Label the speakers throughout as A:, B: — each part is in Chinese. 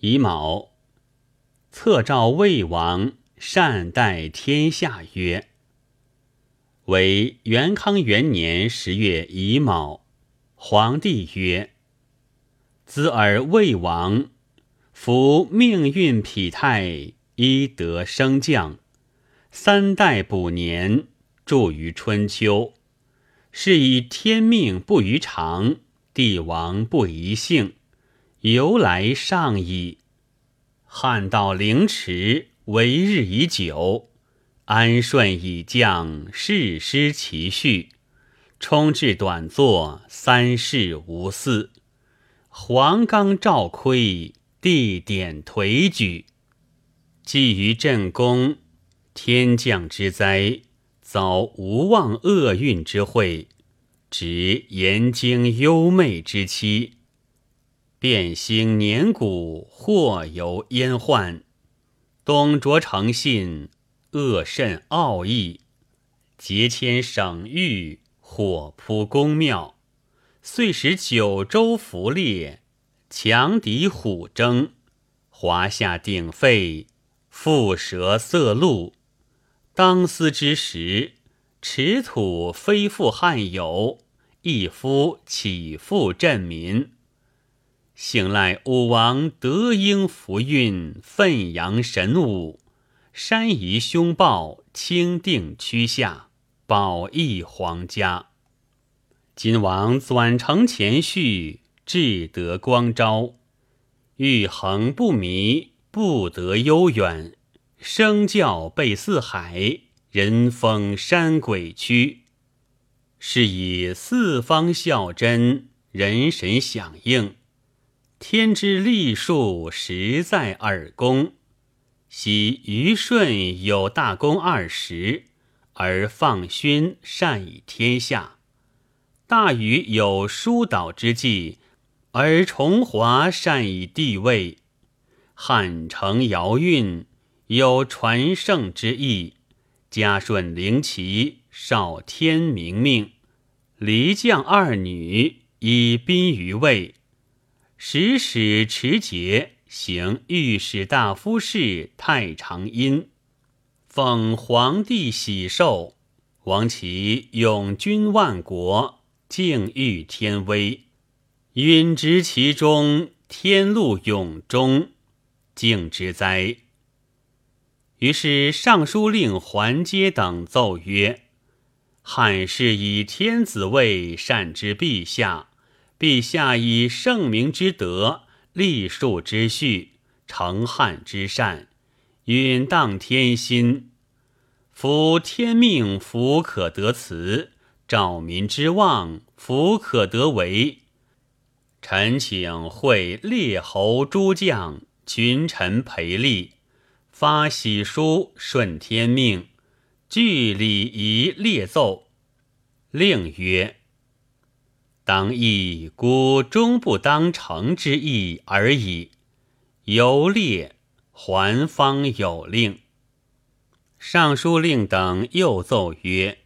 A: 乙卯，册召魏王善待天下曰：“为元康元年十月乙卯，皇帝曰：‘兹尔魏王，夫命运否泰，伊得升降，三代补年，著于春秋，是以天命不于常，帝王不宜幸。’”由来上矣。汉道凌迟，为日已久，安顺已降，世失其序。冲至短作，三世无嗣。黄冈照亏，地点颓举。寄于朕宫，天降之灾，遭无望厄运之会，执严经幽昧之期。变兴年谷，或由焉患；东卓诚信，恶甚奥义；节迁省域，火扑宫庙，遂使九州伏列，强敌虎争，华夏鼎沸，蝮蛇色路。当思之时，持土非复汉有，一夫岂复镇民？幸赖武王德应福运，奋扬神武，山夷凶暴，清定区下，保益皇家。今王转承前序，志得光昭，欲恒不迷，不得悠远。声教备四海，人封山鬼区，是以四方孝真，人神响应。天之历数实在耳功，昔虞舜有大功二十，而放勋善以天下；大禹有疏导之计，而崇华善以地位；汉承尧运有传圣之意，嘉顺灵齐少天明命，离将二女以宾于位。使使持节行御史大夫事太常阴，奉皇帝喜寿，王其永君万国，敬御天威，允执其中，天禄永终，敬之哉！于是尚书令桓阶等奏曰：“汉室以天子位，善之陛下。”陛下以圣明之德、立树之序、成汉之善，允当天心。夫天命，福可得辞；兆民之望，福可得为。臣请会列侯诸将、群臣陪立，发喜书，顺天命，据礼仪列奏。令曰。当亦孤终不当成之意而已。游列还方有令。尚书令等又奏曰：“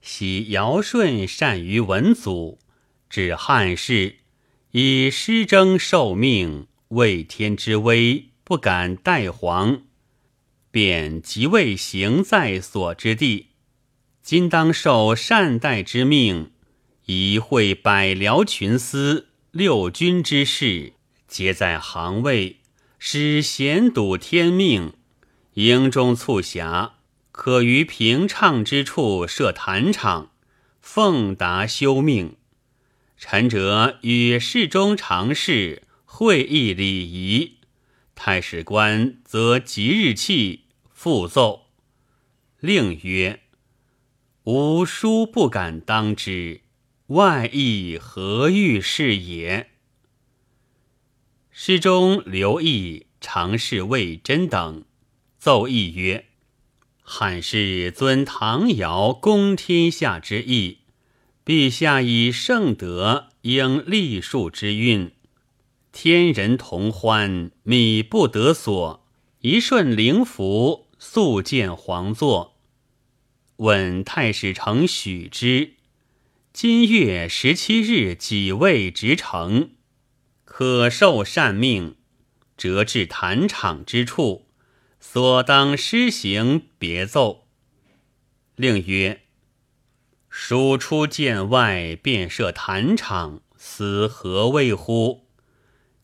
A: 喜尧舜善于文祖，指汉室，以师征受命，畏天之威，不敢代皇，便即位行在所之地。今当受善待之命。”以会百僚群司六军之事，皆在行位，使贤笃天命。营中促狭，可于平畅之处设坛场，奉达修命。臣者与侍中常侍会议礼仪，太史官则即日气复奏。令曰：吾书不敢当之。外意何欲是也？诗中刘毅、常侍魏真等奏议曰：“汉室尊唐尧公天下之意，陛下以圣德应立树之运，天人同欢，米不得所，一瞬灵符，速见皇座。问太史丞许之。”今月十七日己未执成，可受善命。折至坛场之处，所当施行别奏。令曰：蜀出剑外，便设坛场，思何谓乎？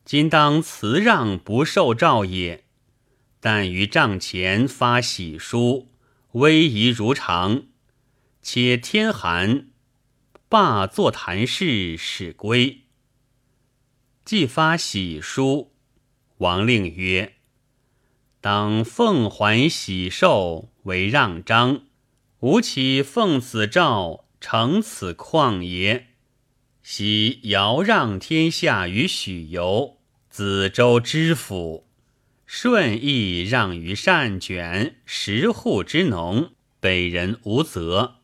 A: 今当辞让，不受诏也。但于帐前发喜书，威仪如常。且天寒，罢坐谈事，使归。既发喜书，王令曰：“当奉还喜寿为让章，吾岂奉此诏，承此旷也？昔尧让天下于许由、子周知府，舜亦让于善卷、十户之农，北人无责。”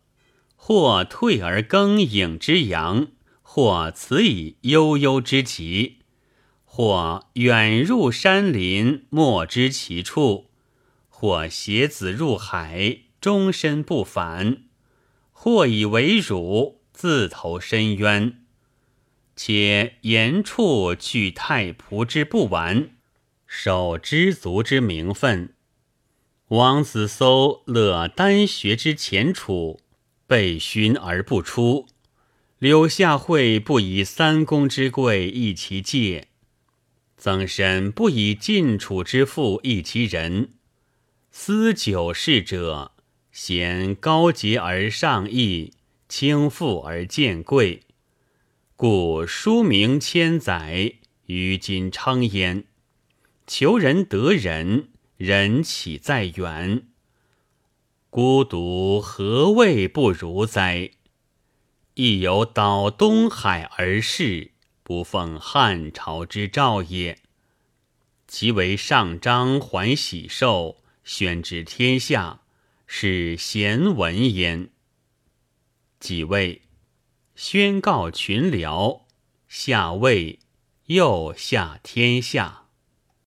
A: 或退而更影之阳，或辞以悠悠之极，或远入山林，莫知其处；或携子入海，终身不返；或以为辱，自投深渊。且言处据太仆之不完，守知足之名分。王子搜乐丹学之前处。被勋而不出，柳下惠不以三公之贵易其戒，曾参不以晋楚之富易其人。思久事者，贤高洁而上义，轻富而贱贵，故书名千载，于今称焉。求人得人，人岂在远？孤独何谓不如哉？亦有倒东海而逝，不奉汉朝之诏也。其为上章还喜寿，宣之天下，是贤文焉。即位，宣告群僚，下位，又下天下。